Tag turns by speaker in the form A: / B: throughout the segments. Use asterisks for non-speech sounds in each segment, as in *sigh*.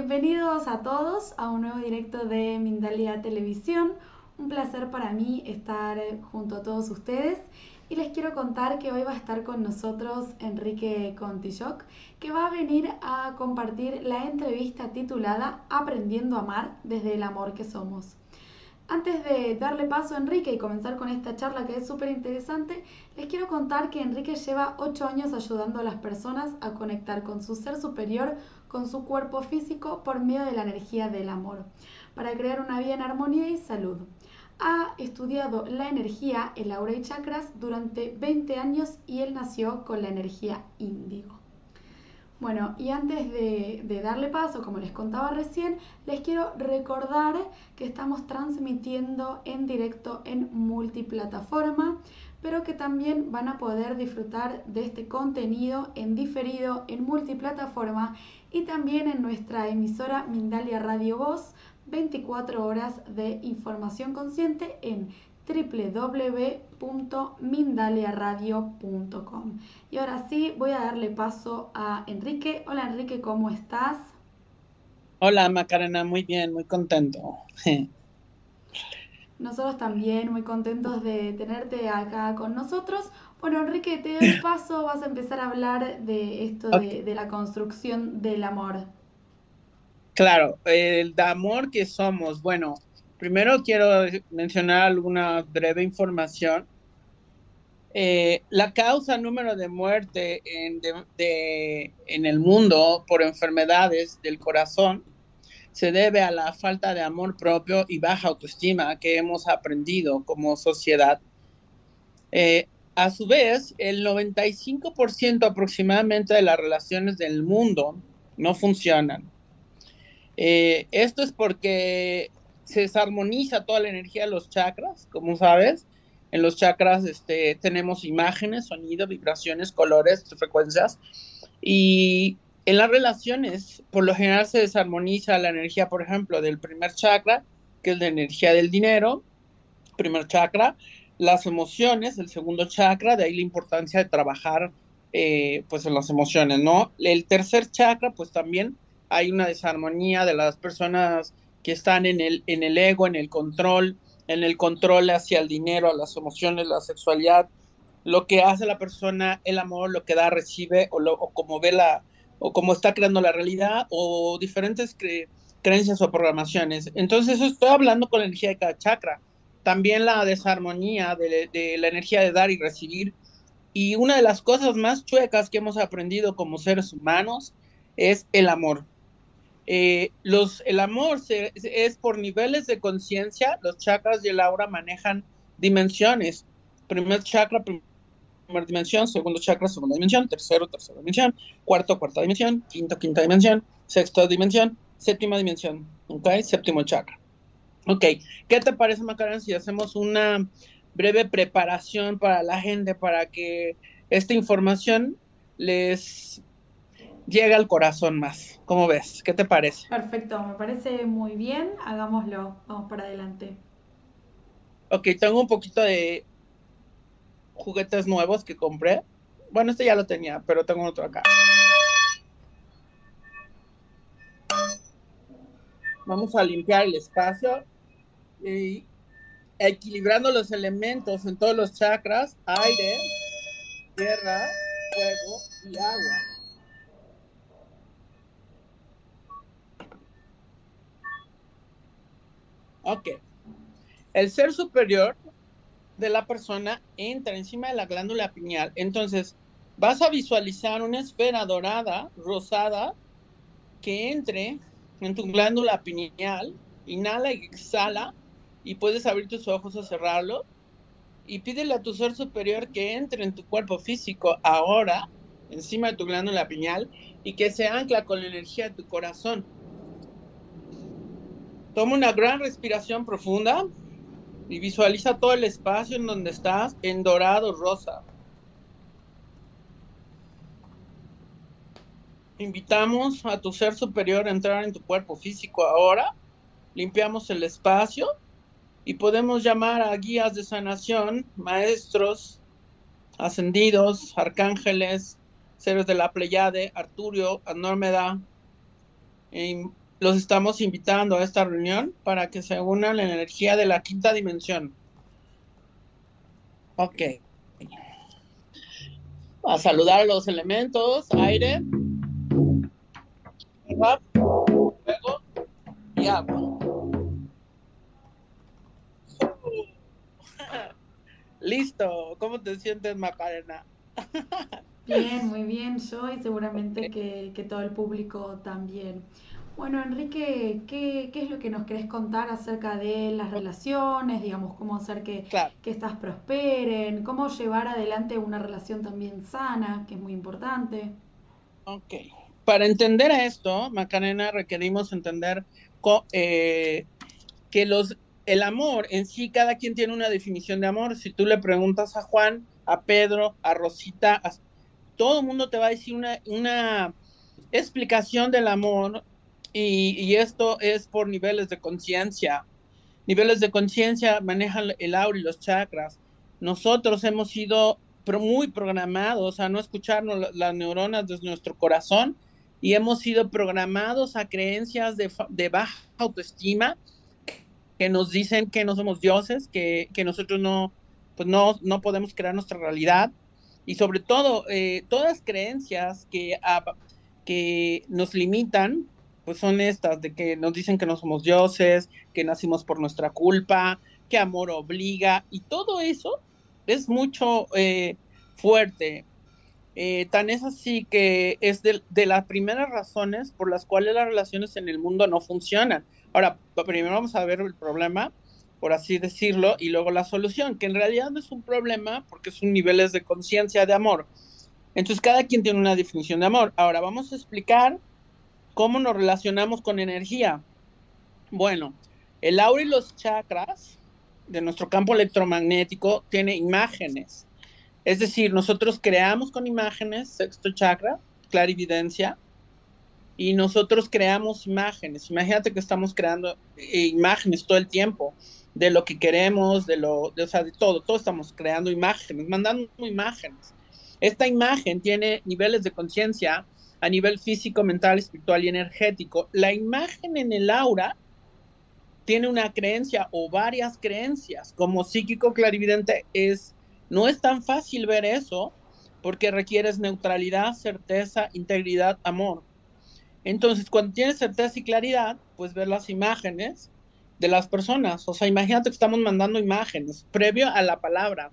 A: Bienvenidos a todos a un nuevo directo de Mindalia Televisión. Un placer para mí estar junto a todos ustedes y les quiero contar que hoy va a estar con nosotros Enrique Contilloc, que va a venir a compartir la entrevista titulada Aprendiendo a amar desde el amor que somos. Antes de darle paso a Enrique y comenzar con esta charla que es súper interesante, les quiero contar que Enrique lleva 8 años ayudando a las personas a conectar con su ser superior, con su cuerpo físico, por medio de la energía del amor, para crear una vida en armonía y salud ha estudiado la energía, el aura y chakras durante 20 años y él nació con la energía índigo. Bueno, y antes de, de, darle paso, como les contaba recién, les quiero recordar que estamos transmitiendo en directo en multiplataforma, pero que también van a poder disfrutar de este contenido en diferido en multiplataforma y también en nuestra emisora Mindalia Radio Voz 24 horas de información consciente en www.mindaliaradio.com. Y ahora sí, voy a darle paso a Enrique. Hola Enrique, ¿cómo estás?
B: Hola Macarena, muy bien, muy contento.
A: Nosotros también muy contentos de tenerte acá con nosotros. Bueno, Enrique, te doy paso, vas a empezar a hablar de esto de, de la construcción del amor.
B: Claro, el amor que somos. Bueno, primero quiero mencionar alguna breve información. Eh, la causa número de muerte en, en el mundo por enfermedades del corazón se debe a la falta de amor propio y baja autoestima que hemos aprendido como sociedad. Eh, a su vez, el 95% aproximadamente de las relaciones del mundo no funcionan eh, esto es porque se desarmoniza toda la energía de los chakras, como sabes. En los chakras este, tenemos imágenes, sonido, vibraciones, colores, frecuencias. Y en las relaciones, por lo general se desarmoniza la energía, por ejemplo, del primer chakra, que es la energía del dinero, primer chakra, las emociones, el segundo chakra, de ahí la importancia de trabajar eh, pues en las emociones, ¿no? El tercer chakra, pues también hay una desarmonía de las personas que están en el, en el ego, en el control, en el control hacia el dinero, a las emociones, la sexualidad, lo que hace la persona, el amor, lo que da, recibe, o, lo, o como ve la, o como está creando la realidad, o diferentes creencias o programaciones. Entonces, eso estoy hablando con la energía de cada chakra. También la desarmonía de, de la energía de dar y recibir. Y una de las cosas más chuecas que hemos aprendido como seres humanos es el amor. Eh, los, el amor es por niveles de conciencia, los chakras y el aura manejan dimensiones. Primer chakra, primera dimensión, segundo chakra, segunda dimensión, tercero, tercera dimensión, cuarto, cuarta dimensión, quinto, quinta dimensión, sexta dimensión, séptima dimensión, ¿ok? Séptimo chakra. Ok, ¿qué te parece, Macarena, si hacemos una breve preparación para la gente para que esta información les llega al corazón más. ¿Cómo ves? ¿Qué te parece?
A: Perfecto, me parece muy bien. Hagámoslo. Vamos para adelante.
B: Ok, tengo un poquito de juguetes nuevos que compré. Bueno, este ya lo tenía, pero tengo otro acá. Vamos a limpiar el espacio y equilibrando los elementos en todos los chakras, aire, tierra, fuego y agua. Ok. El ser superior de la persona entra encima de la glándula pineal. Entonces, vas a visualizar una esfera dorada, rosada, que entre en tu glándula pineal, inhala y exhala, y puedes abrir tus ojos o cerrarlo, y pídele a tu ser superior que entre en tu cuerpo físico ahora, encima de tu glándula pineal, y que se ancla con la energía de tu corazón. Toma una gran respiración profunda y visualiza todo el espacio en donde estás en dorado rosa. Invitamos a tu ser superior a entrar en tu cuerpo físico ahora. Limpiamos el espacio y podemos llamar a guías de sanación, maestros, ascendidos, arcángeles, seres de la Pleiade, Arturio, Anórmeda, los estamos invitando a esta reunión para que se unan a la energía de la quinta dimensión. Ok. A saludar a los elementos, aire, fuego y agua. *laughs* Listo. ¿Cómo te sientes, Macarena? *laughs*
A: Bien, muy bien. Yo y seguramente que, que todo el público también. Bueno, Enrique, ¿qué, ¿qué, es lo que nos querés contar acerca de las relaciones? Digamos, cómo hacer que, que estas prosperen, cómo llevar adelante una relación también sana, que es muy importante.
B: Ok. Para entender esto, Macarena, requerimos entender eh, que los, el amor en sí, cada quien tiene una definición de amor. Si tú le preguntas a Juan, a Pedro, a Rosita, todo el mundo te va a decir una, una explicación del amor y, esto es por niveles de conciencia. Niveles de conciencia manejan el aura y los chakras. Nosotros hemos sido muy programados a no escucharnos las neuronas de nuestro corazón y hemos sido programados a creencias de, baja autoestima que nos dicen que no somos dioses, que, nosotros no, pues no, no podemos crear nuestra realidad y sobre todo eh, todas creencias que, que nos limitan pues son estas, de que nos dicen que no somos dioses, que nacimos por nuestra culpa, que amor obliga, y todo eso es mucho eh, fuerte. Eh, tan es así que es de, las primeras razones por las cuales las relaciones en el mundo no funcionan. Ahora, primero vamos a ver el problema, por así decirlo, y luego la solución, que en realidad no es un problema porque son niveles de conciencia de amor. Entonces, cada quien tiene una definición de amor. Ahora, vamos a explicar ¿Cómo nos relacionamos con energía? Bueno, el aura y los chakras de nuestro campo electromagnético tiene imágenes. Es decir, nosotros creamos con imágenes, sexto chakra, clarividencia, y nosotros creamos imágenes. Imagínate que estamos creando eh, imágenes todo el tiempo de lo que queremos, de lo, de, o sea, de todo, todo estamos creando imágenes, mandando imágenes. Esta imagen tiene niveles de conciencia a nivel físico, mental, espiritual y energético. La imagen en el aura tiene una creencia o varias creencias. Como psíquico clarividente es no es tan fácil ver eso porque requieres neutralidad, certeza, integridad, amor. Entonces, cuando tienes certeza y claridad, pues ver las imágenes de las personas. O sea, imagínate que estamos mandando imágenes previo a la palabra.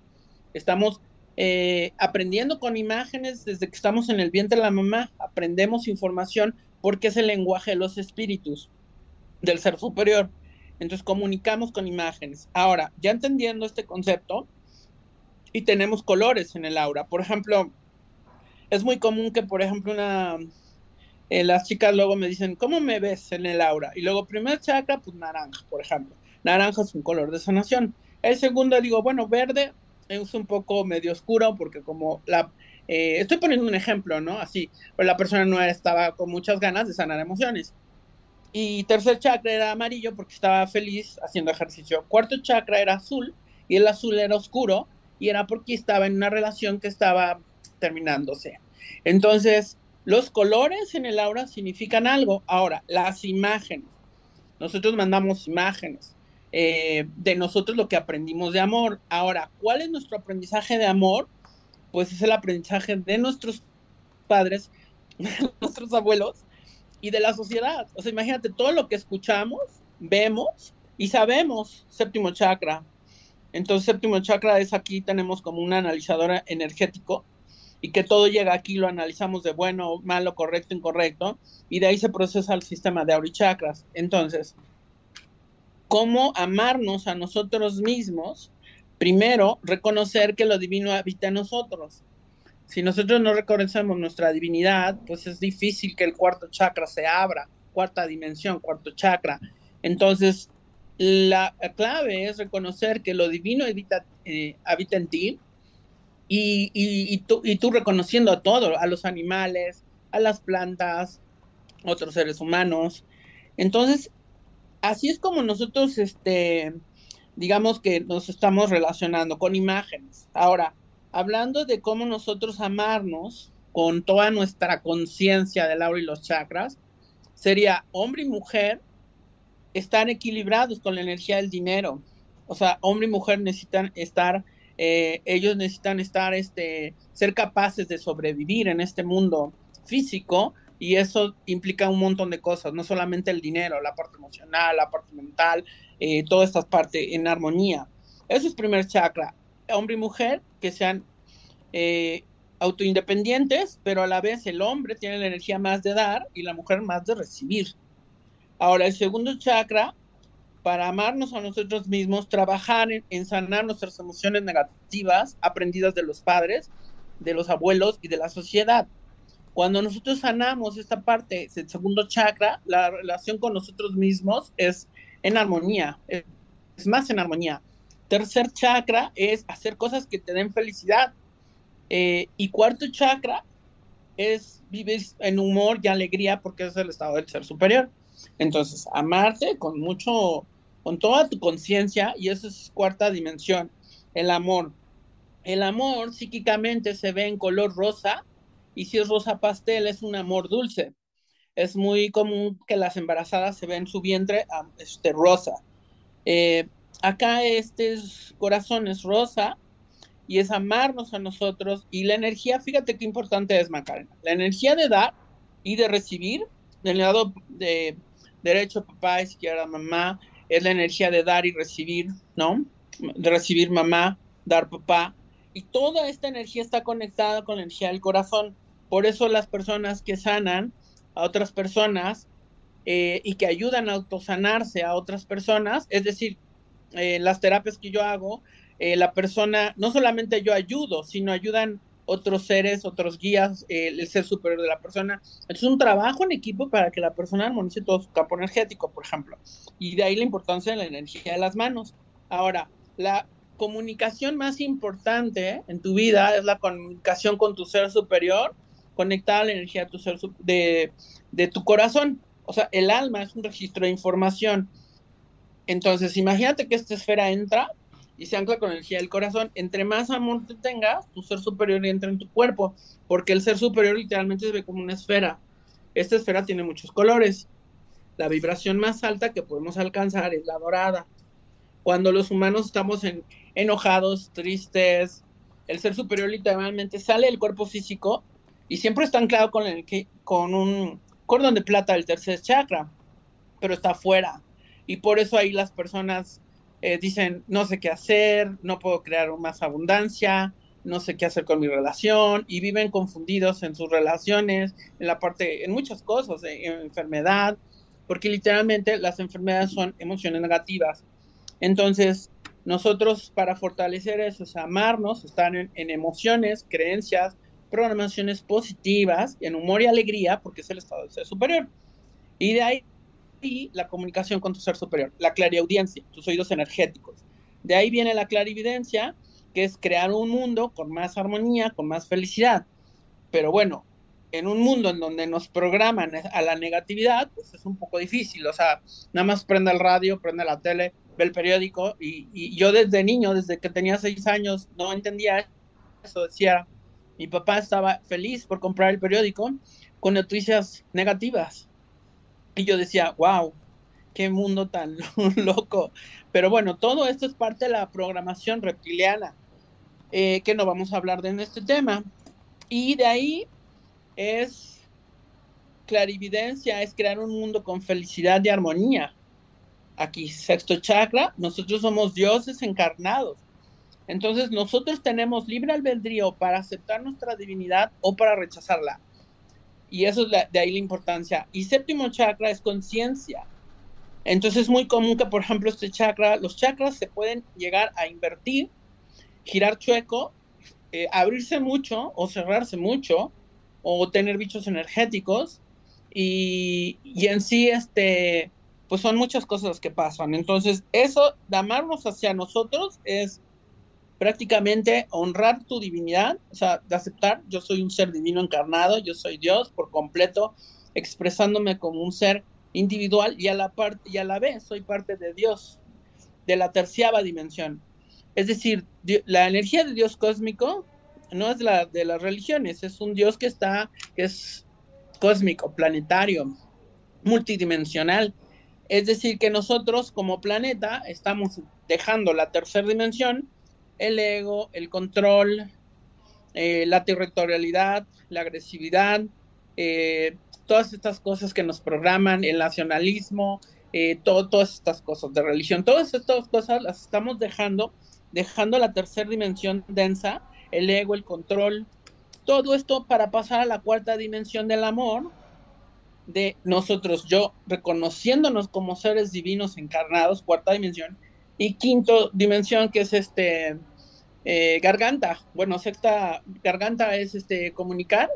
B: Estamos eh, aprendiendo con imágenes desde que estamos en el vientre de la mamá, aprendemos información porque es el lenguaje de los espíritus del ser superior. Entonces comunicamos con imágenes. Ahora, ya entendiendo este concepto, y tenemos colores en el aura. Por ejemplo, es muy común que, por ejemplo, una, eh, las chicas luego me dicen, ¿cómo me ves en el aura? Y luego, primer chakra, pues naranja, por ejemplo. Naranja es un color de sanación. El segundo, digo, bueno, verde, es un poco medio oscuro porque como la... Eh, estoy poniendo un ejemplo, ¿no? Así, pero la persona no estaba con muchas ganas de sanar emociones. Y tercer chakra era amarillo porque estaba feliz haciendo ejercicio. Cuarto chakra era azul y el azul era oscuro y era porque estaba en una relación que estaba terminándose. Entonces, los colores en el aura significan algo. Ahora, las imágenes. Nosotros mandamos imágenes. Eh, de nosotros lo que aprendimos de amor. Ahora, ¿cuál es nuestro aprendizaje de amor? Pues es el aprendizaje de nuestros padres, *laughs* nuestros abuelos y de la sociedad. O sea, imagínate todo lo que escuchamos, vemos y sabemos, séptimo chakra. Entonces, séptimo chakra es aquí, tenemos como un analizador energético y que todo llega aquí, lo analizamos de bueno, malo, correcto, incorrecto, y de ahí se procesa el sistema de aurichakras. Entonces, cómo amarnos a nosotros mismos, primero reconocer que lo divino habita en nosotros. Si nosotros no reconocemos nuestra divinidad, pues es difícil que el cuarto chakra se abra, cuarta dimensión, cuarto chakra. Entonces, la clave es reconocer que lo divino habita, eh, en ti y, y, tú, y tú reconociendo a todo, a los animales, a las plantas, otros seres humanos. Entonces, así es como nosotros, este, digamos que nos estamos relacionando con imágenes. Ahora, hablando de cómo nosotros amarnos con toda nuestra conciencia del aura y los chakras, sería hombre y mujer están equilibrados con la energía del dinero. O sea, hombre y mujer necesitan estar, eh, ellos necesitan estar, este, ser capaces de sobrevivir en este mundo físico y eso implica un montón de cosas, no solamente el dinero, la parte emocional, la parte mental, eh, todas estas partes en armonía. Eso es primer chakra. Hombre y mujer que sean eh, autoindependientes, pero a la vez el hombre tiene la energía más de dar y la mujer más de recibir. Ahora, el segundo chakra, para amarnos a nosotros mismos, trabajar en sanar nuestras emociones negativas aprendidas de los padres, de los abuelos y de la sociedad cuando nosotros sanamos esta parte el segundo chakra, la relación con nosotros mismos es en armonía, es más en armonía. Tercer chakra es hacer cosas que te den felicidad. Eh, y cuarto chakra es vivir en humor y alegría porque es el estado del ser superior. Entonces, amarte con mucho, con toda tu conciencia, y esa es cuarta dimensión, el amor. El amor psíquicamente se ve en color rosa y si es rosa pastel, es un amor dulce. Es muy común que las embarazadas se ven su vientre este, rosa. Eh, acá este corazón es rosa y es amarnos a nosotros. Y la energía, fíjate qué importante es, Macarena. La energía de dar y de recibir, del lado de derecho, papá, izquierda, mamá, es la energía de dar y recibir, ¿no? De recibir mamá, dar papá. Y toda esta energía está conectada con la energía del corazón. Por eso las personas que sanan a otras personas eh, y que ayudan a autosanarse a otras personas, es decir, eh, las terapias que yo hago, eh, la persona, no solamente yo ayudo, sino ayudan otros seres, otros guías, el ser superior de la persona. Es un trabajo en equipo para que la persona armonice todo su campo energético, por ejemplo. Y de ahí la importancia de la energía de las manos. Ahora, la comunicación más importante en tu vida es la comunicación con tu ser superior conectada a la energía de tu corazón. O sea, el alma es un registro de información. Entonces, imagínate que esta esfera entra y se ancla con energía del corazón. Entre más amor te tengas, tu ser superior entra en tu cuerpo, porque el ser superior literalmente se ve como una esfera. Esta esfera tiene muchos colores. La vibración más alta que podemos alcanzar es la dorada. Cuando los humanos estamos en, enojados, tristes, el ser superior literalmente sale del cuerpo físico y siempre está anclado con, el, con un cordón de plata del tercer chakra, pero está afuera. Y por eso ahí las personas eh, dicen, no sé qué hacer, no puedo crear más abundancia, no sé qué hacer con mi relación, y viven confundidos en sus relaciones, en la parte, en muchas cosas, en, enfermedad, porque literalmente las enfermedades son emociones negativas. Entonces, nosotros para fortalecer eso es amarnos, estar en emociones, creencias, programaciones positivas, en humor y alegría, porque es el estado del ser superior. Y de ahí la comunicación con tu ser superior, la clariaudiencia, tus oídos energéticos. De ahí viene la clarividencia, que es crear un mundo con más armonía, con más felicidad. Pero bueno, en un mundo en donde nos programan a la negatividad, pues es un poco difícil. O sea, nada más prende el radio, prende la tele, ve el periódico. Y, y yo desde niño, desde que tenía seis años, no entendía eso. Decía, mi papá estaba feliz por comprar el periódico con noticias negativas. Y yo decía, wow, qué mundo tan *laughs* loco. Pero bueno, todo esto es parte de la programación reptiliana, eh, que no vamos a hablar de en este tema. Y de ahí es clarividencia, es crear un mundo con felicidad y armonía. Aquí, sexto chakra, nosotros somos dioses encarnados. Entonces nosotros tenemos libre albedrío para aceptar nuestra divinidad o para rechazarla. Y eso es de ahí la importancia. Y séptimo chakra es conciencia. Entonces es muy común que, por ejemplo, este chakra, los chakras se pueden llegar a invertir, girar chueco, eh, abrirse mucho o cerrarse mucho, o tener bichos energéticos. Y, y en sí, este, pues son muchas cosas que pasan. Entonces, eso de amarnos hacia nosotros es prácticamente honrar tu divinidad, o sea, de aceptar, yo soy un ser divino encarnado, yo soy Dios por completo, expresándome como un ser individual y a la, y a la vez soy parte de Dios, de la terciava dimensión. Es decir, la energía de Dios cósmico no es la de las religiones, es un Dios que está, que es cósmico, planetario. multidimensional. Es decir, que nosotros como planeta estamos dejando la tercera dimensión, el ego, el control, eh, la territorialidad, la agresividad, eh, todas estas cosas que nos programan, el nacionalismo, eh, todas estas cosas de religión, todas estas cosas las estamos dejando, dejando la tercera dimensión densa, el ego, el control, todo esto para pasar a la cuarta dimensión del amor, de nosotros, yo reconociéndonos como seres divinos encarnados, cuarta dimensión, y quinto dimensión que es este eh, garganta, bueno, sexta garganta es este comunicar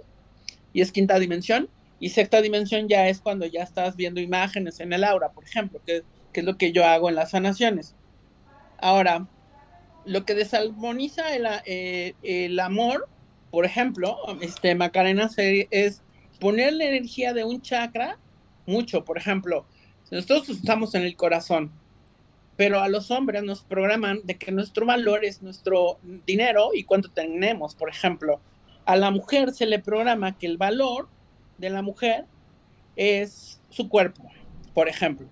B: y es quinta dimensión, y sexta dimensión ya es cuando ya estás viendo imágenes en el aura, por ejemplo, que, es lo que yo hago en las sanaciones. Ahora, lo que desarmoniza el, eh, el amor, por ejemplo, este Macarena es poner la energía de un chakra mucho, por ejemplo, nosotros estamos en el corazón, pero a los hombres nos programan de que nuestro valor es nuestro dinero y cuánto tenemos, por ejemplo. A la mujer se le programa que el valor de la mujer es su cuerpo, por ejemplo.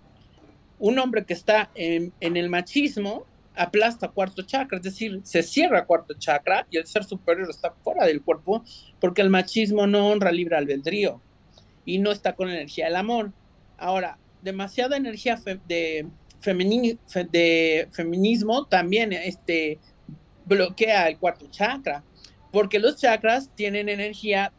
B: Un hombre que está en, en el machismo aplasta cuarto chakra, es decir, se cierra cuarto chakra y el ser superior está fuera del cuerpo porque el machismo no honra libre albedrío y no está con la energía del amor. Ahora, demasiada energía de, de feminismo también este, bloquea el cuarto chakra, porque los chakras tienen energía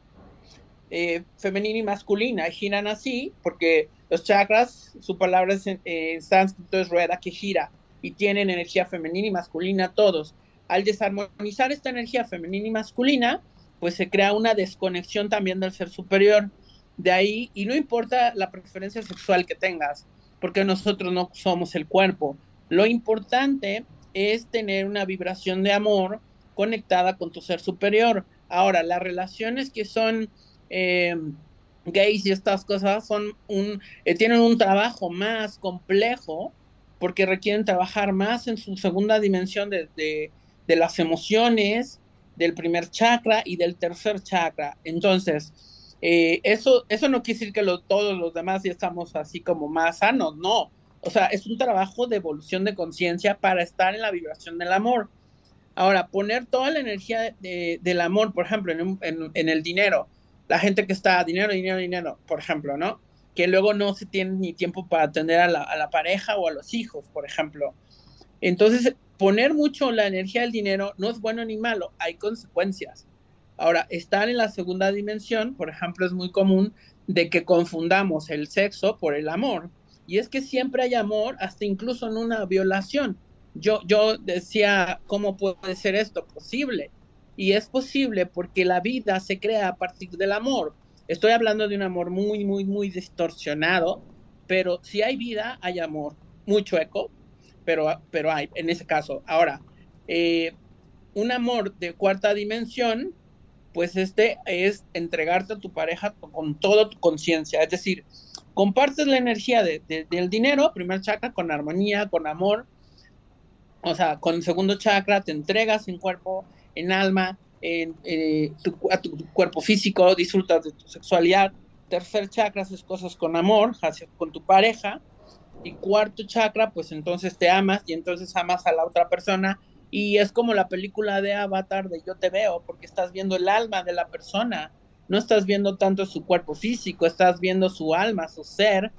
B: eh, femenina y masculina, giran así, porque los chakras, su palabra en, en sánscrito es rueda que gira y tienen energía femenina y masculina todos. Al desarmonizar esta energía femenina y masculina, pues se crea una desconexión también del ser superior. De ahí, y no importa la preferencia sexual que tengas, porque nosotros no somos el cuerpo. Lo importante es tener una vibración de amor conectada con tu ser superior. Ahora, las relaciones que son eh, gays y estas cosas son un, eh, tienen un trabajo más complejo porque requieren trabajar más en su segunda dimensión de, de, las emociones, del primer chakra y del tercer chakra. Entonces, eh, eso, eso no quiere decir que todos los demás ya estamos así como más sanos, no. O sea, es un trabajo de evolución de conciencia para estar en la vibración del amor. Ahora, poner toda la energía del amor, por ejemplo, en, en, el dinero, la gente que está dinero, dinero, dinero, por ejemplo, ¿no? que luego no se tiene ni tiempo para atender a la, pareja o a los hijos, por ejemplo. Entonces, poner mucho la energía del dinero no es bueno ni malo, hay consecuencias. Ahora, estar en la segunda dimensión, por ejemplo, es muy común de que confundamos el sexo por el amor. Y es que siempre hay amor, hasta incluso en una violación. Yo, yo decía, ¿cómo puede ser esto posible? Y es posible porque la vida se crea a partir del amor. Estoy hablando de un amor muy, muy, muy distorsionado, pero si hay vida, hay amor. Muy chueco, pero, pero hay en ese caso. Ahora, eh, un amor de cuarta dimensión, pues este es entregarte a tu pareja con toda tu conciencia. Es decir, compartes la energía del dinero, primer chakra, con armonía, con amor. O sea, con segundo chakra te entregas en cuerpo, en alma, en, eh, tu, a tu, cuerpo físico, disfrutas de tu sexualidad. Tercer chakra haces cosas con amor, hacia, con tu pareja. Y cuarto chakra, pues entonces te amas y entonces amas a la otra persona. Y es como la película de Avatar de Yo te veo, porque estás viendo el alma de la persona. No estás viendo tanto su cuerpo físico, estás viendo su alma, su ser.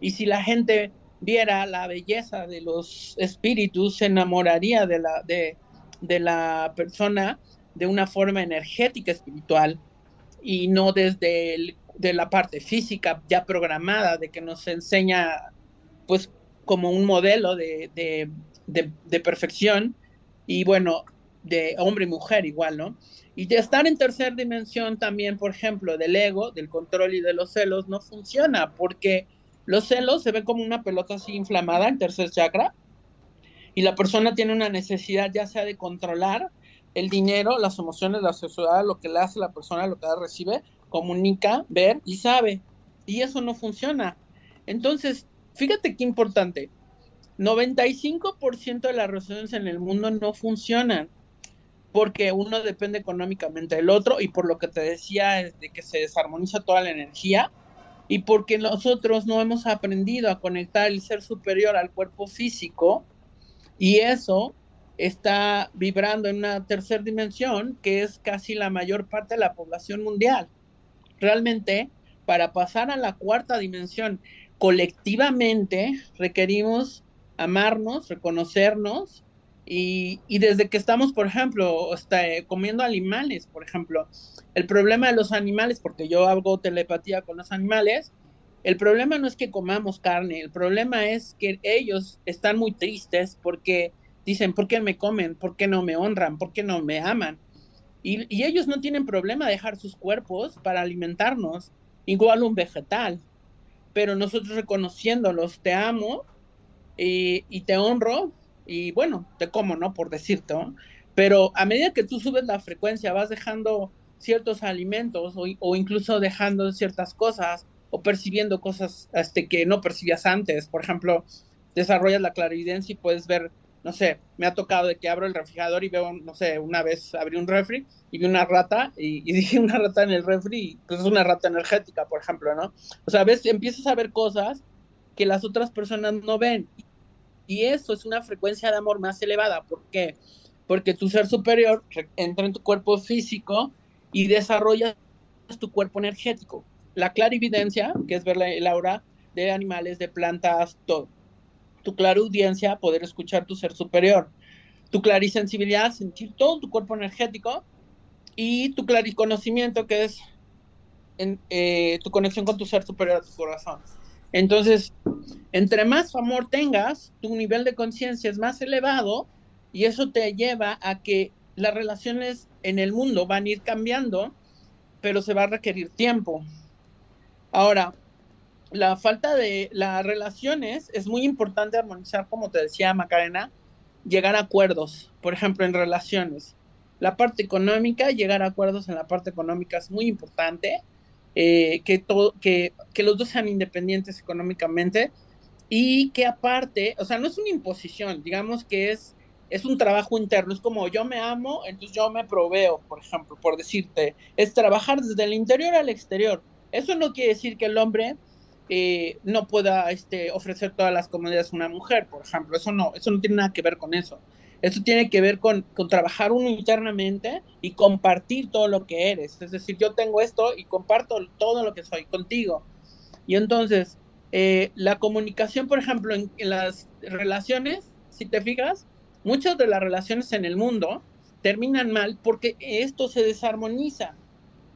B: Y si la gente viera la belleza de los espíritus, se enamoraría de la, de, de la persona de una forma energética espiritual y no desde de la parte física ya programada de que nos enseña pues como un modelo de, de, perfección y bueno, de hombre y mujer igual, ¿no? Y de estar en tercera dimensión también, por ejemplo, del ego, del control y de los celos, no funciona porque los celos se ven como una pelota así inflamada en tercer chakra y la persona tiene una necesidad ya sea de controlar el dinero, las emociones, la sexualidad, lo que le hace la persona, lo que recibe, comunica, ver y sabe. Y eso no funciona. Entonces, fíjate qué importante. 95% de las relaciones en el mundo no funcionan porque uno depende económicamente del otro y por lo que te decía de que se desarmoniza toda la energía, y porque nosotros no hemos aprendido a conectar el ser superior al cuerpo físico y eso está vibrando en una tercera dimensión que es casi la mayor parte de la población mundial. Realmente, para pasar a la cuarta dimensión colectivamente, requerimos amarnos, reconocernos y, desde que estamos, por ejemplo, este, comiendo animales, por ejemplo, el problema de los animales, porque yo hago telepatía con los animales, el problema no es que comamos carne, el problema es que ellos están muy tristes porque dicen, ¿por qué me comen? ¿Por qué no me honran? ¿Por qué no me aman? Y, y ellos no tienen problema dejar sus cuerpos para alimentarnos, igual un vegetal, pero nosotros reconociéndolos, te amo y, te honro y bueno, te como, ¿no? Por decirte, ¿no? Pero a medida que tú subes la frecuencia, vas dejando ciertos alimentos o, o incluso dejando ciertas cosas o percibiendo cosas este, que no percibías antes. Por ejemplo, desarrollas la clarividencia y puedes ver, no sé, me ha tocado de que abro el refrigerador y veo, no sé, una vez abrí un refri y vi una rata y, *laughs* dije una rata en el refri, pues es una rata energética, por ejemplo, ¿no? O sea, ves, empiezas a ver cosas que las otras personas no ven. Y eso es una frecuencia de amor más elevada. ¿Por qué? Porque tu ser superior entra en tu cuerpo físico y desarrollas tu cuerpo energético la clarividencia, que es ver el aura de animales, de plantas, todo. Tu claraudiencia, poder escuchar tu ser superior. Tu clarisensibilidad, sentir todo tu cuerpo energético. Y tu clariconocimiento, que es eh, tu conexión con tu ser superior, tu corazón. Entonces, entre más amor tengas, tu nivel de conciencia es más elevado y eso te lleva a que las relaciones en el mundo van a ir cambiando, pero se va a requerir tiempo. Ahora, la falta de las relaciones es muy importante armonizar, como te decía Macarena, llegar a acuerdos, por ejemplo, en relaciones. La parte económica, llegar a acuerdos en la parte económica es muy importante, eh, que, que los dos sean independientes económicamente y que aparte, o sea, no es una imposición, digamos que es, es un trabajo interno, es como yo me amo, entonces yo me proveo, por ejemplo, por decirte, es trabajar desde el interior al exterior eso no quiere decir que el hombre eh, no pueda este, ofrecer todas las comodidades a una mujer, por ejemplo. Eso no, eso no tiene nada que ver con eso. Eso tiene que ver con, con, trabajar uno internamente y compartir todo lo que eres. Es decir, yo tengo esto y comparto todo lo que soy contigo. Y entonces, eh, la comunicación, por ejemplo, en, en, las relaciones, si te fijas, muchas de las relaciones en el mundo terminan mal porque esto se desarmoniza.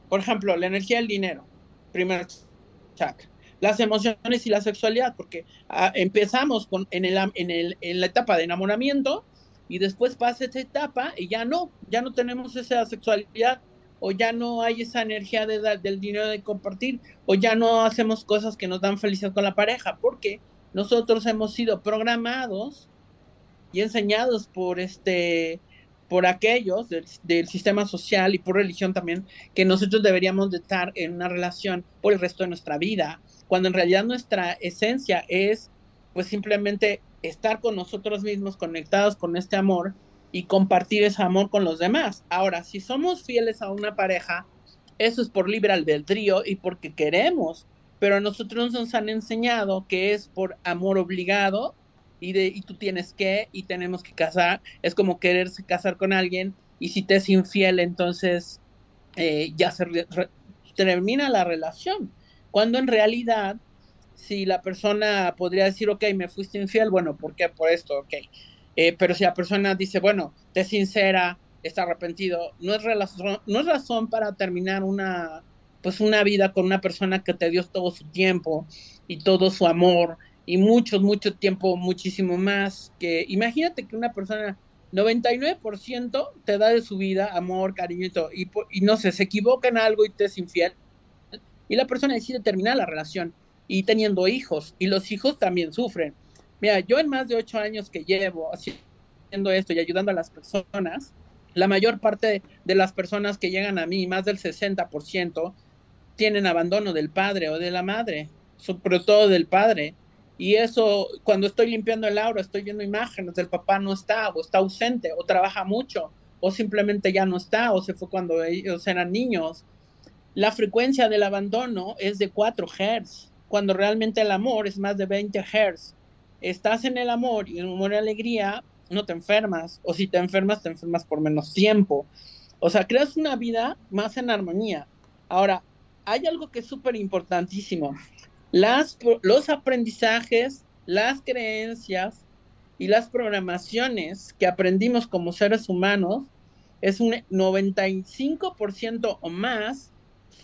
B: Por ejemplo, la energía del dinero primer check. Las emociones y la sexualidad, porque ah, empezamos con, en, el, en, el, en la etapa de enamoramiento y después pasa esta etapa y ya no, ya no tenemos esa sexualidad o ya no hay esa energía de, del dinero de compartir o ya no hacemos cosas que nos dan felicidad con la pareja, porque nosotros hemos sido programados y enseñados por este por aquellos del, sistema social y por religión también, que nosotros deberíamos de estar en una relación por el resto de nuestra vida, cuando en realidad nuestra esencia es pues simplemente estar con nosotros mismos conectados con este amor y compartir ese amor con los demás. Ahora, si somos fieles a una pareja, eso es por libre albedrío y porque queremos, pero a nosotros nos han enseñado que es por amor obligado y, tú tienes que y tenemos que casar. Es como quererse casar con alguien y si te es infiel, entonces eh, ya se termina la relación. Cuando en realidad, si la persona podría decir, ok, me fuiste infiel, bueno, ¿por qué? Por esto, ok. Eh, pero si la persona dice, bueno, te sincera, está arrepentido, no es, razón, no es razón para terminar una, pues una vida con una persona que te dio todo su tiempo y todo su amor y mucho, mucho tiempo, muchísimo más que, imagínate que una persona 99% te da de su vida amor, cariño y y, no sé, se equivoca en algo y te es infiel, y la persona decide terminar la relación, y teniendo hijos, y los hijos también sufren. Mira, yo en más de ocho años que llevo haciendo esto y ayudando a las personas, la mayor parte de las personas que llegan a mí, más del 60%, tienen abandono del padre o de la madre, sobre todo del padre. Y eso, cuando estoy limpiando el aura, estoy viendo imágenes del papá no está, o está ausente, o trabaja mucho, o simplemente ya no está, o se fue cuando ellos eran niños. la frecuencia del abandono es de 4 Hz, cuando realmente el amor es más de 20 Hz. Estás en el amor y en humor y alegría, no te enfermas, o si te enfermas, te enfermas por menos tiempo. O sea, creas una vida más en armonía. Ahora, hay algo que es súper importantísimo. Las, los aprendizajes, las creencias y las programaciones que aprendimos como seres humanos es un 95% o más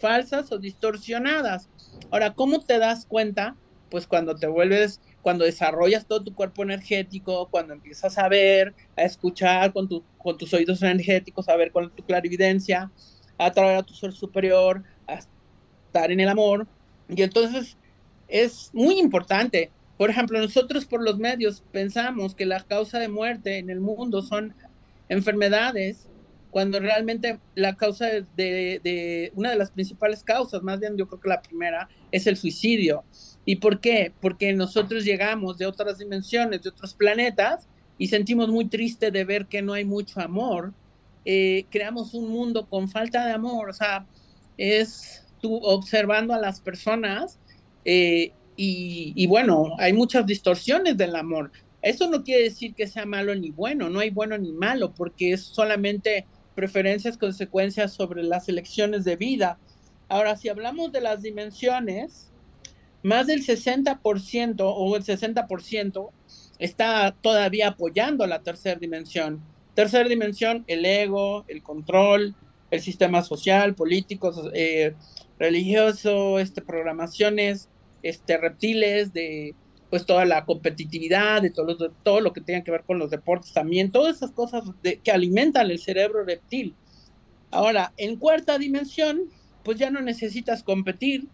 B: falsas o distorsionadas. Ahora, ¿cómo te das cuenta? Pues cuando te vuelves, cuando desarrollas todo tu cuerpo energético, cuando empiezas a ver, a escuchar con, tu, con tus oídos energéticos, a ver con tu clarividencia, a traer a tu ser superior, a estar en el amor. Y entonces es muy importante. Por ejemplo, nosotros por los medios pensamos que la causa de muerte en el mundo son enfermedades cuando realmente la causa de, una de las principales causas, más bien yo creo que la primera, es el suicidio. ¿Y por qué? Porque nosotros llegamos de otras dimensiones, de otros planetas, y sentimos muy triste de ver que no hay mucho amor. Eh, creamos un mundo con falta de amor, o sea, es tú observando a las personas eh, y, y bueno, hay muchas distorsiones del amor. Eso no quiere decir que sea malo ni bueno, no hay bueno ni malo, porque es solamente preferencias, consecuencias sobre las elecciones de vida. Ahora, si hablamos de las dimensiones, más del 60% o el 60% está todavía apoyando la tercera dimensión. Tercera dimensión, el ego, el control, el sistema social, político, eh, religioso, este, programaciones, este, reptiles, de pues toda la competitividad, de todo, lo, que tenga que ver con los deportes también, todas esas cosas que alimentan el cerebro reptil. Ahora, en cuarta dimensión, pues ya no necesitas competir,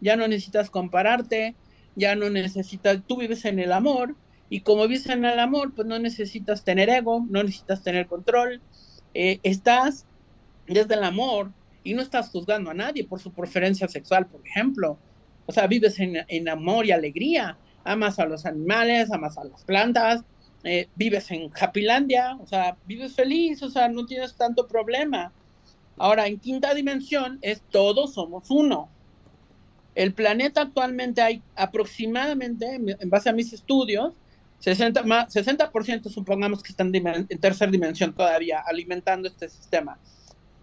B: ya no necesitas compararte, ya no necesitas, tú vives en el amor, y como vives en el amor, pues no necesitas tener ego, no necesitas tener control, eh, estás desde el amor y no estás juzgando a nadie por su preferencia sexual, por ejemplo. O sea, vives en amor y alegría, amas a los animales, amas a las plantas, eh, vives en Happylandia, o sea, vives feliz, o sea, no tienes tanto problema. Ahora, en quinta dimensión es todos somos uno. El planeta actualmente hay aproximadamente, en base a mis estudios, 60%, más, 60 supongamos que están en tercera dimensión todavía, alimentando este sistema.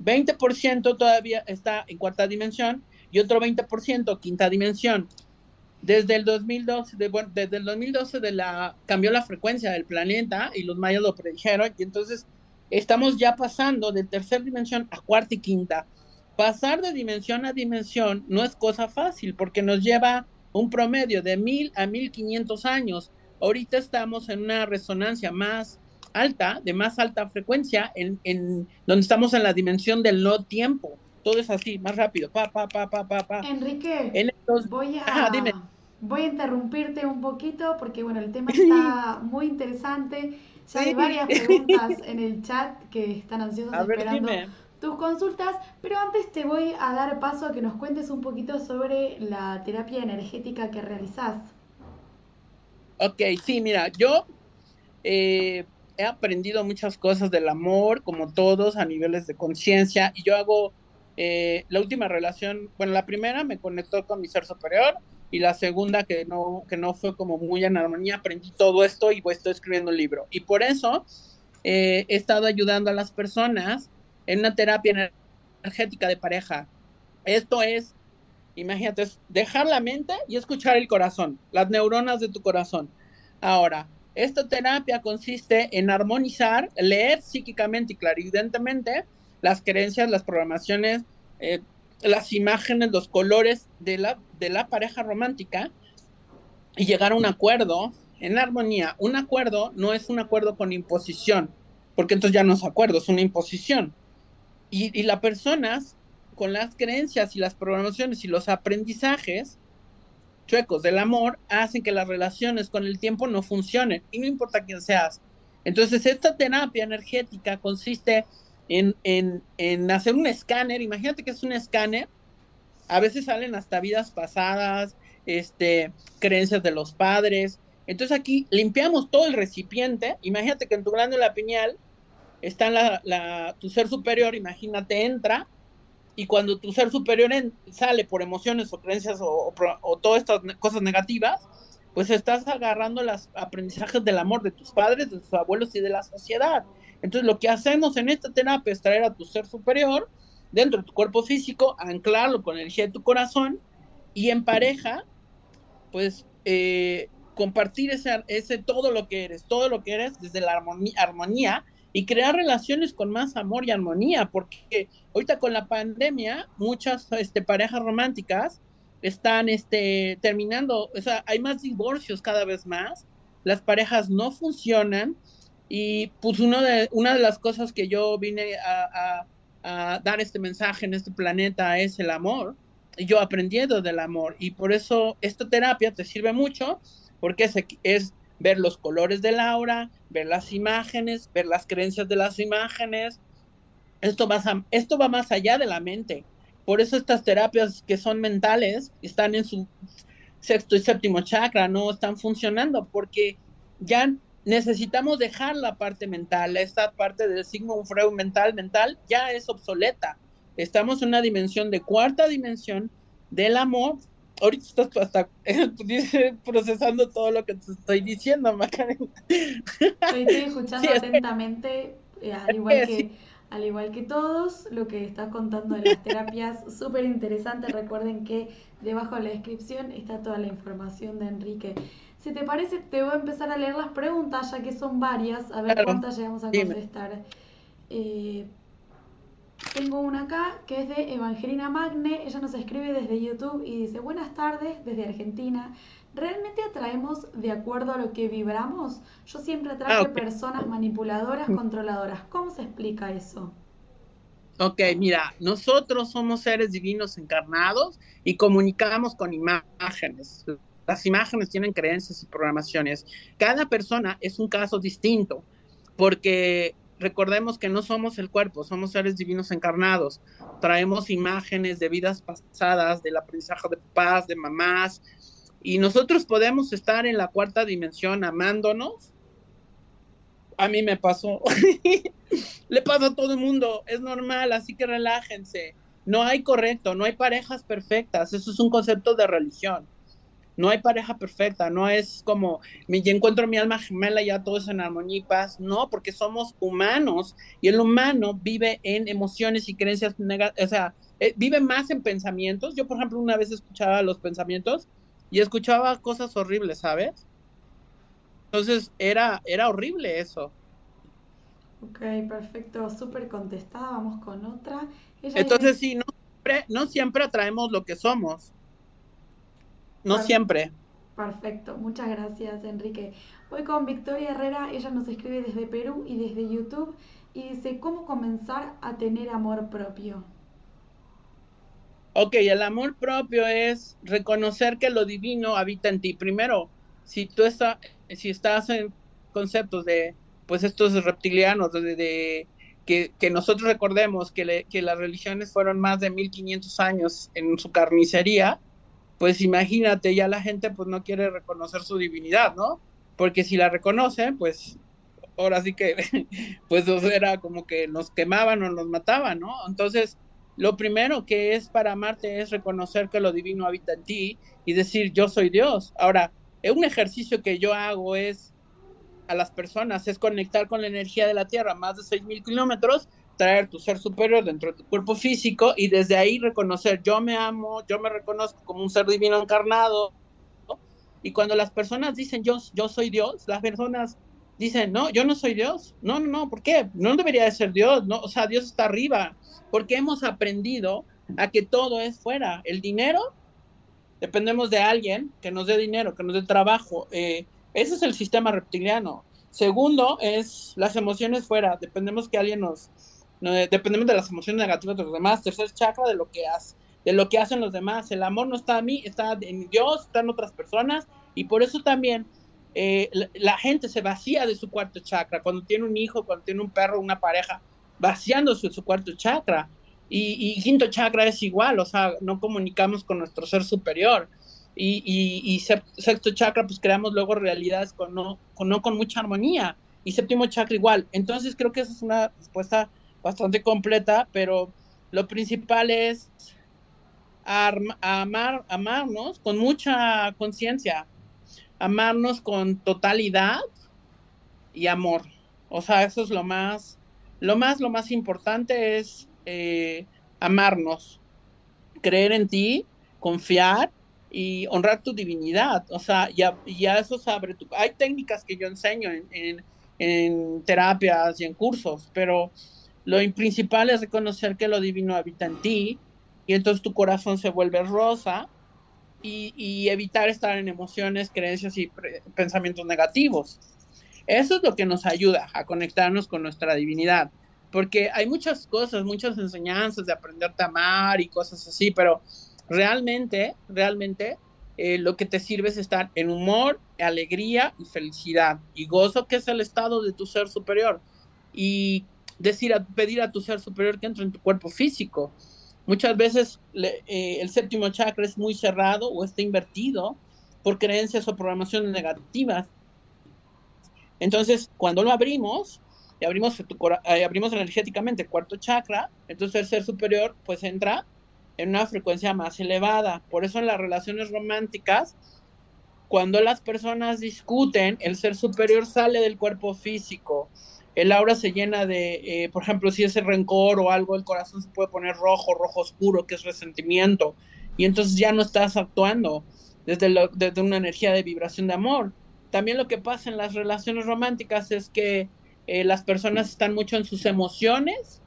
B: 20% todavía está en cuarta dimensión y otro 20% quinta dimensión. Desde el 2012, bueno, desde el 2012 de la, cambió la frecuencia del planeta y los mayas lo predijeron y entonces estamos ya pasando de tercera dimensión a cuarta y quinta. Pasar de dimensión a dimensión no es cosa fácil porque nos lleva un promedio de mil a mil quinientos años. Ahorita estamos en una resonancia más alta, de más alta frecuencia, en, en donde estamos en la dimensión del no tiempo. Todo es así, más rápido, pa, pa, pa, pa, pa, pa.
A: Enrique, voy a... dime Voy a interrumpirte un poquito porque bueno, el tema *laughs* está muy interesante. Ya hay varias preguntas en el chat que están ansiosas esperando tus consultas, pero antes te voy a dar paso a que nos cuentes un poquito sobre la terapia energética que realizás.
B: Ok, sí, mira, yo eh, he aprendido muchas cosas del amor, como todos, a niveles de conciencia, y yo hago eh, la última relación, bueno, la primera me conectó con mi ser superior, y la segunda que no, que no fue como muy en armonía, aprendí todo esto y pues estoy escribiendo un libro. Y por eso eh, he estado ayudando a las personas en una terapia energética de pareja. Esto es, imagínate, es dejar la mente y escuchar el corazón, las neuronas de tu corazón. Ahora, esta terapia consiste en armonizar, leer psíquicamente y clarividentemente las creencias, las programaciones, eh, las imágenes, los colores de la, de la pareja romántica y llegar a un acuerdo en armonía. Un acuerdo no es un acuerdo con imposición, porque entonces ya no es acuerdo, es una imposición. Y, y las personas con las creencias y las programaciones y los aprendizajes chuecos del amor hacen que las relaciones con el tiempo no funcionen y no importa quién seas. Entonces esta terapia energética consiste en, hacer un escáner, imagínate que es un escáner, a veces salen hasta vidas pasadas, este, creencias de los padres. Entonces aquí limpiamos todo el recipiente. Imagínate que en tu glándula pineal está la, tu ser superior, imagínate, entra y cuando tu ser superior sale por emociones o creencias o, o, todas estas cosas negativas, pues estás agarrando los aprendizajes del amor de tus padres, de tus abuelos y de la sociedad. Entonces lo que hacemos en esta terapia es traer a tu ser superior dentro de tu cuerpo físico, anclarlo con el energía de tu corazón y en pareja, pues eh, compartir ese, ese todo lo que eres, todo lo que eres desde la armonía, armonía y crear relaciones con más amor y armonía, porque ahorita con la pandemia muchas este, parejas románticas están este, terminando, o sea, hay más divorcios cada vez más, las parejas no funcionan y pues uno de, una de las cosas que yo vine a, dar este mensaje en este planeta es el amor, y yo aprendiendo del amor y por eso esta terapia te sirve mucho porque es, es ver los colores del aura, ver las imágenes, ver las creencias de las imágenes. Esto esto va más allá de la mente. Por eso estas terapias que son mentales están en su sexto y séptimo chakra, no están funcionando porque ya necesitamos dejar la parte mental, esta parte del signo Freud mental, mental, ya es obsoleta. Estamos en una dimensión de cuarta dimensión del amor ahorita estás hasta *laughs* procesando todo lo que te estoy diciendo, Macarena.
A: Estoy, *laughs* escuchando atentamente, eh, al, igual que, al igual que todos, lo que estás contando de las terapias, *laughs* súper interesante. Recuerden que debajo de la descripción está toda la información de Enrique. Si te parece, te voy a empezar a leer las preguntas, ya que son varias, a ver cuántas llegamos a contestar. Eh, tengo una acá que es de Evangelina Magne. Ella nos escribe desde YouTube y dice, buenas tardes desde Argentina. ¿Realmente atraemos de acuerdo a lo que vibramos? Yo siempre atraigo ah, personas manipuladoras, controladoras. ¿Cómo se explica eso?
B: Ok, mira, nosotros somos seres divinos encarnados y comunicamos con imágenes. Las imágenes tienen creencias y programaciones. Cada persona es un caso distinto porque recordemos que no somos el cuerpo, somos seres divinos encarnados. Traemos imágenes de vidas pasadas, del aprendizaje de papás, de mamás, y nosotros podemos estar en la cuarta dimensión amándonos. A mí me pasó. *laughs* Le pasa a todo el mundo, es normal, así que relájense. No hay correcto, no hay parejas perfectas, eso es un concepto de religión. No hay pareja perfecta, no es como me encuentro mi alma gemela ya todo es en armonía y paz. No, porque somos humanos y el humano vive en emociones y creencias negativas, o sea, eh, vive más en pensamientos. Yo, por ejemplo, una vez escuchaba los pensamientos y escuchaba cosas horribles, ¿sabes? Entonces era, era horrible eso.
A: Ok, perfecto, súper contestada. Vamos con otra.
B: Entonces, sí, no, no siempre atraemos lo que somos. No siempre.
A: Perfecto, muchas gracias Enrique. Voy con Victoria Herrera, ella nos escribe desde Perú y desde YouTube y dice, ¿cómo comenzar a tener amor propio?
B: Ok, el amor propio es reconocer que lo divino habita en ti. Primero, si tú estás, si estás en conceptos de, pues estos reptilianos, de, que, que, nosotros recordemos que, que las religiones fueron más de 1500 años en su carnicería, pues imagínate, ya la gente pues no quiere reconocer su divinidad, ¿no? Porque si la reconocen, pues ahora sí que, *laughs* pues era como que nos quemaban o nos mataban, ¿no? Entonces, lo primero que es para amarte es reconocer que lo divino habita en ti y decir, yo soy Dios. Ahora, un ejercicio que yo hago es a las personas, es conectar con la energía de la Tierra, más de 6.000 kilómetros, traer tu ser superior dentro de tu cuerpo físico y desde ahí reconocer, yo me amo, yo me reconozco como un ser divino encarnado. Y cuando las personas dicen, yo, yo soy Dios, las personas dicen, no, yo no soy Dios. No, no, no, ¿por qué? No debería de ser Dios, no, o sea, Dios está arriba, porque hemos aprendido a que todo es fuera. El dinero, dependemos de alguien que nos dé dinero, que nos dé trabajo. Eh, ese es el sistema reptiliano. Segundo es las emociones fuera, dependemos que alguien nos, dependemos de las emociones negativas de los demás. Tercer chakra de lo que hace, de lo que hacen los demás. El amor no está en mí, está en Dios, está en otras personas y por eso también eh, la, gente se vacía de su cuarto chakra cuando tiene un hijo, cuando tiene un perro, una pareja, vaciándose de su cuarto chakra. Y, quinto chakra es igual, o sea, no comunicamos con nuestro ser superior. Y, y, sexto chakra, pues creamos luego realidades con no, con no con mucha armonía. Y séptimo chakra igual. Entonces creo que esa es una respuesta bastante completa, pero lo principal es amar, amarnos con mucha conciencia, amarnos con totalidad y amor. O sea, eso es lo más, lo más, lo más importante es eh, amarnos, creer en ti, confiar y honrar tu divinidad. O sea, ya, ya eso abre tu... Hay técnicas que yo enseño en, en terapias y en cursos, pero lo principal es reconocer que lo divino habita en ti y entonces tu corazón se vuelve rosa y, evitar estar en emociones, creencias y pensamientos negativos. Eso es lo que nos ayuda a conectarnos con nuestra divinidad, porque hay muchas cosas, muchas enseñanzas de aprenderte a amar y cosas así, pero realmente, realmente eh, lo que te sirve es estar en humor, alegría y felicidad y gozo, que es el estado de tu ser superior. Y decir, a, pedir a tu ser superior que entre en tu cuerpo físico. Muchas veces eh, el séptimo chakra es muy cerrado o está invertido por creencias o programaciones negativas. Entonces, cuando lo abrimos, abrimos, eh, abrimos energéticamente el cuarto chakra, entonces el ser superior pues entra en una frecuencia más elevada. Por eso en las relaciones románticas, cuando las personas discuten, el ser superior sale del cuerpo físico. El aura se llena de, eh, por ejemplo, si es el rencor o algo, el corazón se puede poner rojo, rojo oscuro, que es resentimiento. Y entonces ya no estás actuando desde, desde una energía de vibración de amor. También lo que pasa en las relaciones románticas es que eh, las personas están mucho en sus emociones,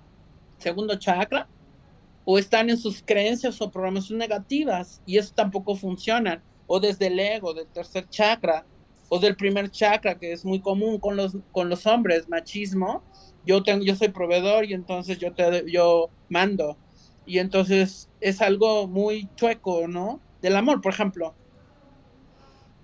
B: segundo chakra, o están en sus creencias o programaciones negativas y eso tampoco funciona. O desde el ego, del tercer chakra, o del primer chakra, que es muy común con los, con los hombres, machismo. Yo, tengo, yo soy proveedor y entonces yo, te, yo mando. Y entonces es algo muy chueco, ¿no? Del amor, por ejemplo.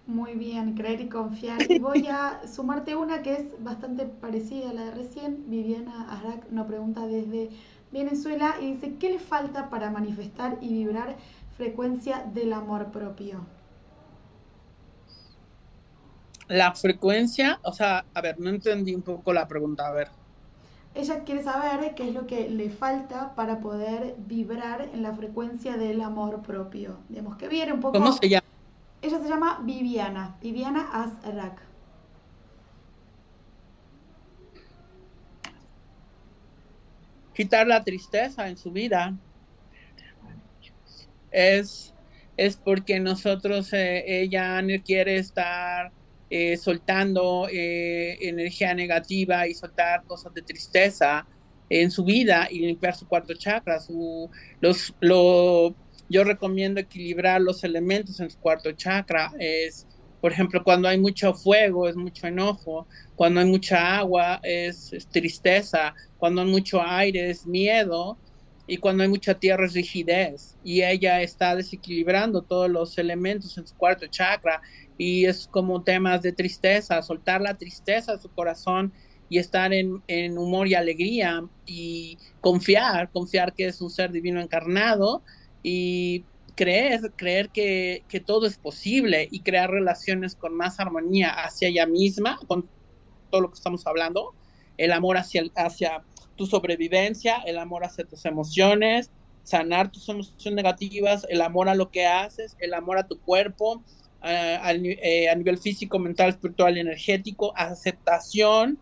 A: Muy bien, creer y confiar. Y voy a *laughs* sumarte una que es bastante parecida a la de recién. Viviana Arak nos pregunta desde Venezuela y dice, ¿qué le falta para manifestar y vibrar frecuencia del amor propio?
B: La frecuencia, o sea, a ver, no entendí un poco la pregunta, a ver.
A: Ella quiere saber qué es lo que le falta para poder vibrar en la frecuencia del amor propio. Digamos que viene un poco...
B: ¿Cómo se llama?
A: Ella se llama Viviana, Viviana Azrak.
B: quitar la tristeza en su vida. Es, es porque nosotros, eh, ella quiere estar eh, soltando eh, energía negativa y soltar cosas de tristeza en su vida y limpiar su cuarto chakra. Su, los, lo, yo recomiendo equilibrar los elementos en su cuarto chakra. Es, por ejemplo, cuando hay mucho fuego, es mucho enojo. Cuando hay mucha agua, es tristeza cuando hay mucho aire es miedo y cuando hay mucha tierra es rigidez y ella está desequilibrando todos los elementos en su cuarto chakra y es como temas de tristeza, soltar la tristeza de su corazón y estar en, humor y alegría y confiar, confiar que es un ser divino encarnado y creer, creer que, que todo es posible y crear relaciones con más armonía hacia ella misma, con todo lo que estamos hablando, el amor hacia, hacia tu sobrevivencia, el amor hacia tus emociones, sanar tus emociones negativas, el amor a lo que haces, el amor a tu cuerpo, eh, a nivel físico, mental, espiritual y energético, aceptación,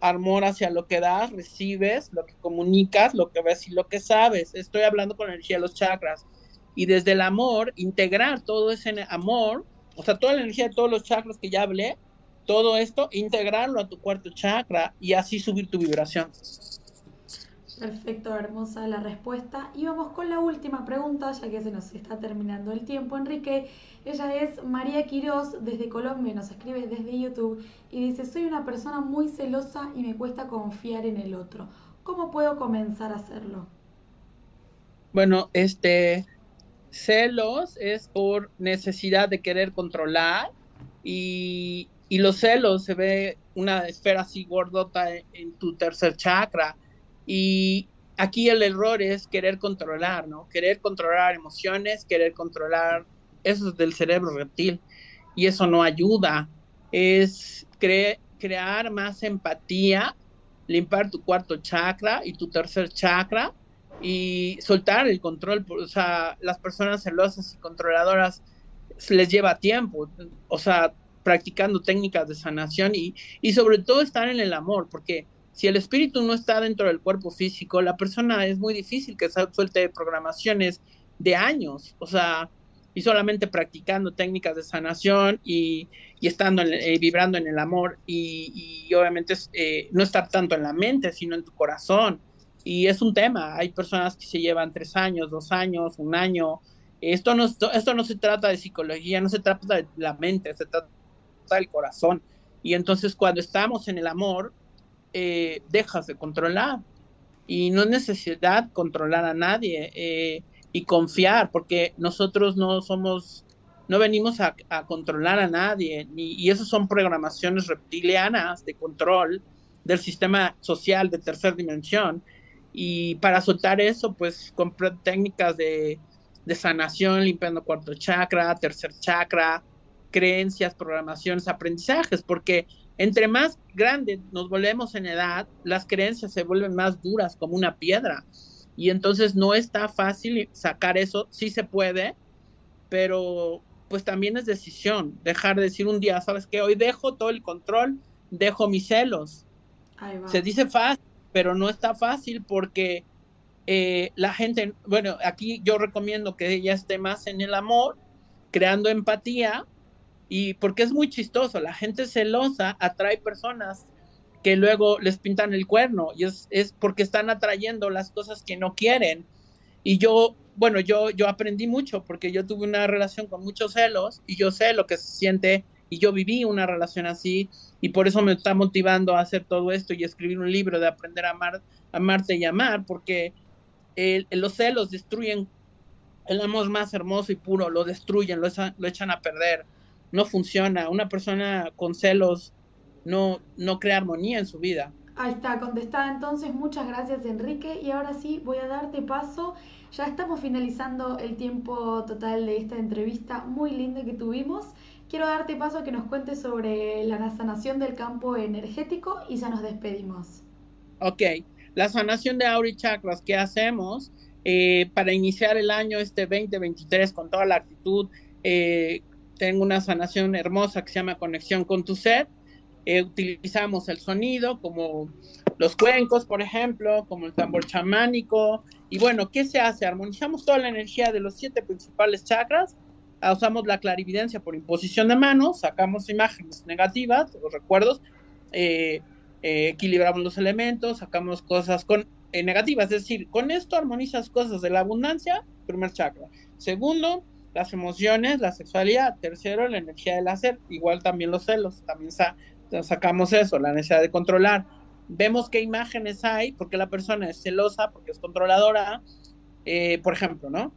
B: amor hacia lo que das, recibes, lo que comunicas, lo que ves y lo que sabes. Estoy hablando con energía de los chakras. Y desde el amor, integrar todo ese amor, o sea, toda la energía de todos los chakras que ya hablé, todo esto, integrarlo a tu cuarto chakra y así subir tu vibración.
A: Perfecto, hermosa la respuesta. Y vamos con la última pregunta, ya que se nos está terminando el tiempo, Enrique. Ella es María Quiroz, desde Colombia, nos escribe desde YouTube y dice, soy una persona muy celosa y me cuesta confiar en el otro. ¿Cómo puedo comenzar a hacerlo?
B: Bueno, este, celos es por necesidad de querer controlar y, y los celos se ve una esfera así gordota en, tu tercer chakra y aquí el error es querer controlar, ¿no? Querer controlar emociones, querer controlar eso es del cerebro reptil y eso no ayuda. Es crear más empatía, limpiar tu cuarto chakra y tu tercer chakra y soltar el control, o sea, las personas celosas y controladoras les lleva tiempo, o sea, practicando técnicas de sanación y, y sobre todo estar en el amor, porque si el espíritu no está dentro del cuerpo físico, la persona es muy difícil que suelte programaciones de años, o sea, y solamente practicando técnicas de sanación y, y estando eh, vibrando en el amor y, y obviamente eh, no estar tanto en la mente, sino en tu corazón. Y es un tema, hay personas que se llevan tres años, dos años, un año. Esto no, esto no se trata de psicología, no se trata de la mente, se trata del corazón. Y entonces cuando estamos en el amor, eh, dejas de controlar. Y no es necesidad controlar a nadie eh, y confiar, porque nosotros no somos, no venimos a, controlar a nadie. y esas son programaciones reptilianas de control del sistema social de tercera dimensión y para soltar eso, pues compré técnicas de, sanación, limpiando cuarto chakra, tercer chakra, creencias, programaciones, aprendizajes, porque entre más grande nos volvemos en edad, las creencias se vuelven más duras como una piedra. Y entonces no está fácil sacar eso, sí se puede, pero pues también es decisión, dejar de decir un día, ¿sabes qué? Hoy dejo todo el control, dejo mis celos. Se dice fácil, pero no está fácil porque eh, la gente, bueno, aquí yo recomiendo que ella esté más en el amor, creando empatía, y porque es muy chistoso, la gente celosa atrae personas que luego les pintan el cuerno, y es, es porque están atrayendo las cosas que no quieren. Y yo, bueno, yo, yo aprendí mucho porque yo tuve una relación con muchos celos y yo sé lo que se siente y yo viví una relación así y por eso me está motivando a hacer todo esto y escribir un libro de aprender a amar, amarte y amar, porque los celos destruyen el amor más hermoso y puro, lo destruyen, lo, lo echan a perder, no funciona. Una persona con celos no, no crea armonía en su vida.
A: Ahí está, contestada entonces. Muchas gracias Enrique. Y ahora sí, voy a darte paso. Ya estamos finalizando el tiempo total de esta entrevista muy linda que tuvimos. Quiero darte paso a que nos cuentes sobre la sanación del campo energético y ya nos despedimos.
B: Ok, la sanación de aura y chakras que hacemos eh, para iniciar el año este 2023 con toda la actitud. Eh, tengo una sanación hermosa que se llama Conexión con tu Ser. Eh, utilizamos el sonido como los cuencos, por ejemplo, como el tambor chamánico. Y bueno, ¿qué se hace? Armonizamos toda la energía de los siete principales chakras Ah, usamos la clarividencia por imposición de manos, sacamos imágenes negativas, los recuerdos, eh, eh, equilibramos los elementos, sacamos cosas con, eh, negativas, es decir, con esto armonizas cosas de la abundancia, primer chakra. Segundo, las emociones, la sexualidad. Tercero, la energía del hacer, igual también los celos, también sacamos eso, la necesidad de controlar. Vemos qué imágenes hay, porque la persona es celosa, porque es controladora, por ejemplo, ¿no?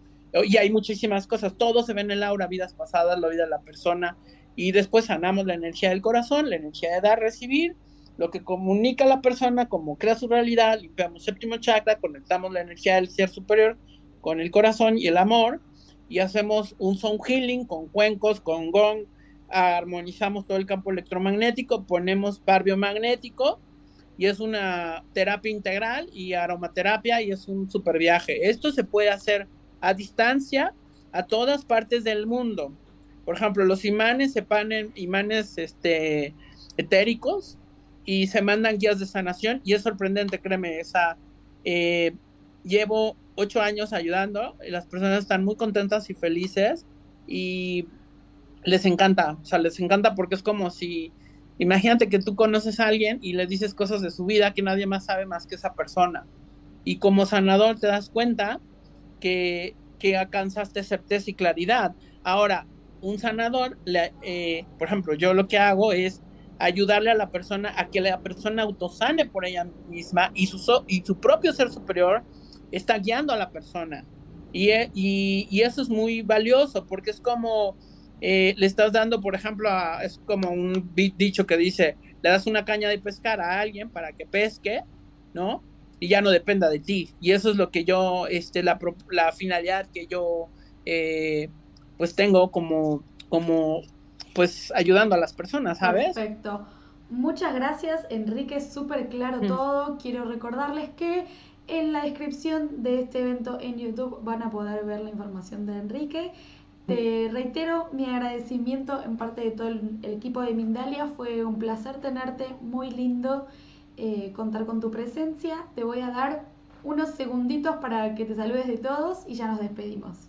B: y hay muchísimas cosas, todo se ve en el aura, vidas pasadas, la vida de la persona, y después sanamos la energía del corazón, la energía de dar, recibir, lo que comunica a la persona, como crea su realidad, limpiamos séptimo chakra, conectamos la energía del ser superior con el corazón y el amor, y hacemos un sound healing con cuencos, con gong, armonizamos todo el campo electromagnético, ponemos par biomagnético, y es una terapia integral y aromaterapia, y es un super viaje. Esto se puede hacer a distancia a todas partes del mundo. Por ejemplo, los imanes se ponen imanes este, etéricos y se mandan guías de sanación y es sorprendente, créeme, esa, eh, llevo ocho años ayudando y las personas están muy contentas y felices y les encanta, o sea, les encanta porque es como si, imagínate que tú conoces a alguien y le dices cosas de su vida que nadie más sabe más que esa persona. Y como sanador te das cuenta que, que alcanzaste certeza y claridad. Ahora, un sanador, eh, por ejemplo, yo lo que hago es ayudarle a la persona a que la persona autosane por ella misma y su, y su propio ser superior está guiando a la persona. Y, eh, y, eso es muy valioso porque es como eh, le estás dando, por ejemplo, es como un dicho que dice, le das una caña de pescar a alguien para que pesque, ¿no? y ya no dependa de ti. Y eso es lo que yo, este, la, la finalidad que yo, eh, pues tengo como, como, pues ayudando a las personas, ¿sabes?
A: Perfecto. Muchas gracias, Enrique, súper claro mm. todo. Quiero recordarles que En la descripción de este evento en YouTube van a poder ver la información de Enrique. Te reitero mi agradecimiento en parte de todo el, equipo de Mindalia. Fue un placer tenerte, muy lindo eh, contar con tu presencia. Te voy a dar unos segunditos para que te saludes de todos y ya nos despedimos.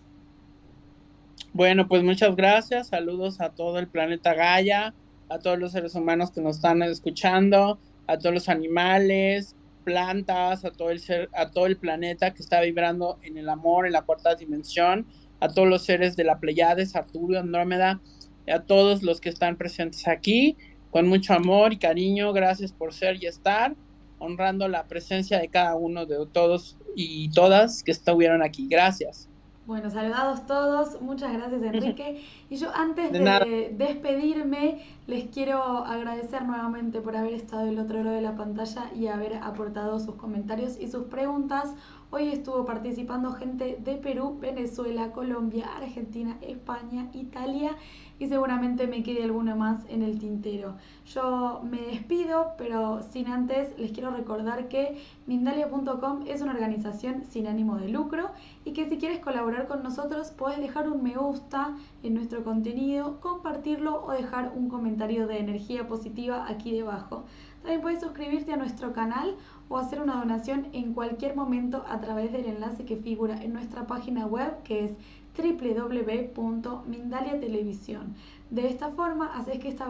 B: Bueno, pues muchas gracias. Saludos a todo el planeta Gaia, a todos los seres humanos que nos están escuchando, a todos los animales, plantas, a todo el ser, a todo el planeta que está vibrando en el amor, en la cuarta dimensión a todos los seres de la Pleiades, Arturo, Andrómeda, a todos los que están presentes aquí, con mucho amor y cariño, gracias por ser y estar, honrando la presencia de cada uno de todos y todas que estuvieron aquí. Gracias.
A: Bueno, saludados todos, muchas gracias Enrique. Y yo antes de, despedirme, les quiero agradecer nuevamente por haber estado del otro lado de la pantalla y haber aportado sus comentarios y sus preguntas. Hoy estuvo participando gente de Perú, Venezuela, Colombia, Argentina, España, Italia y seguramente me quede alguna más en el tintero. Yo me despido, pero sin antes les quiero recordar que Mindalia.com es una organización sin ánimo de lucro y que si quieres colaborar con nosotros puedes dejar un me gusta en nuestro contenido, compartirlo o dejar un comentario de energía positiva aquí debajo. También puedes suscribirte a nuestro canal o hacer una donación en cualquier momento a través del enlace que figura en nuestra página web que es www.mindaliatelevisión. De esta forma haces que esta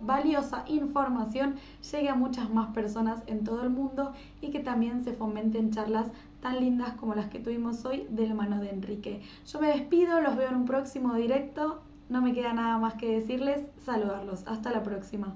A: valiosa información llegue a muchas más personas en todo el mundo y que también se fomenten charlas tan lindas como las que tuvimos hoy de la mano de Enrique. Yo me despido, los veo en un próximo directo. No me queda nada más que decirles, saludarlos. Hasta la próxima.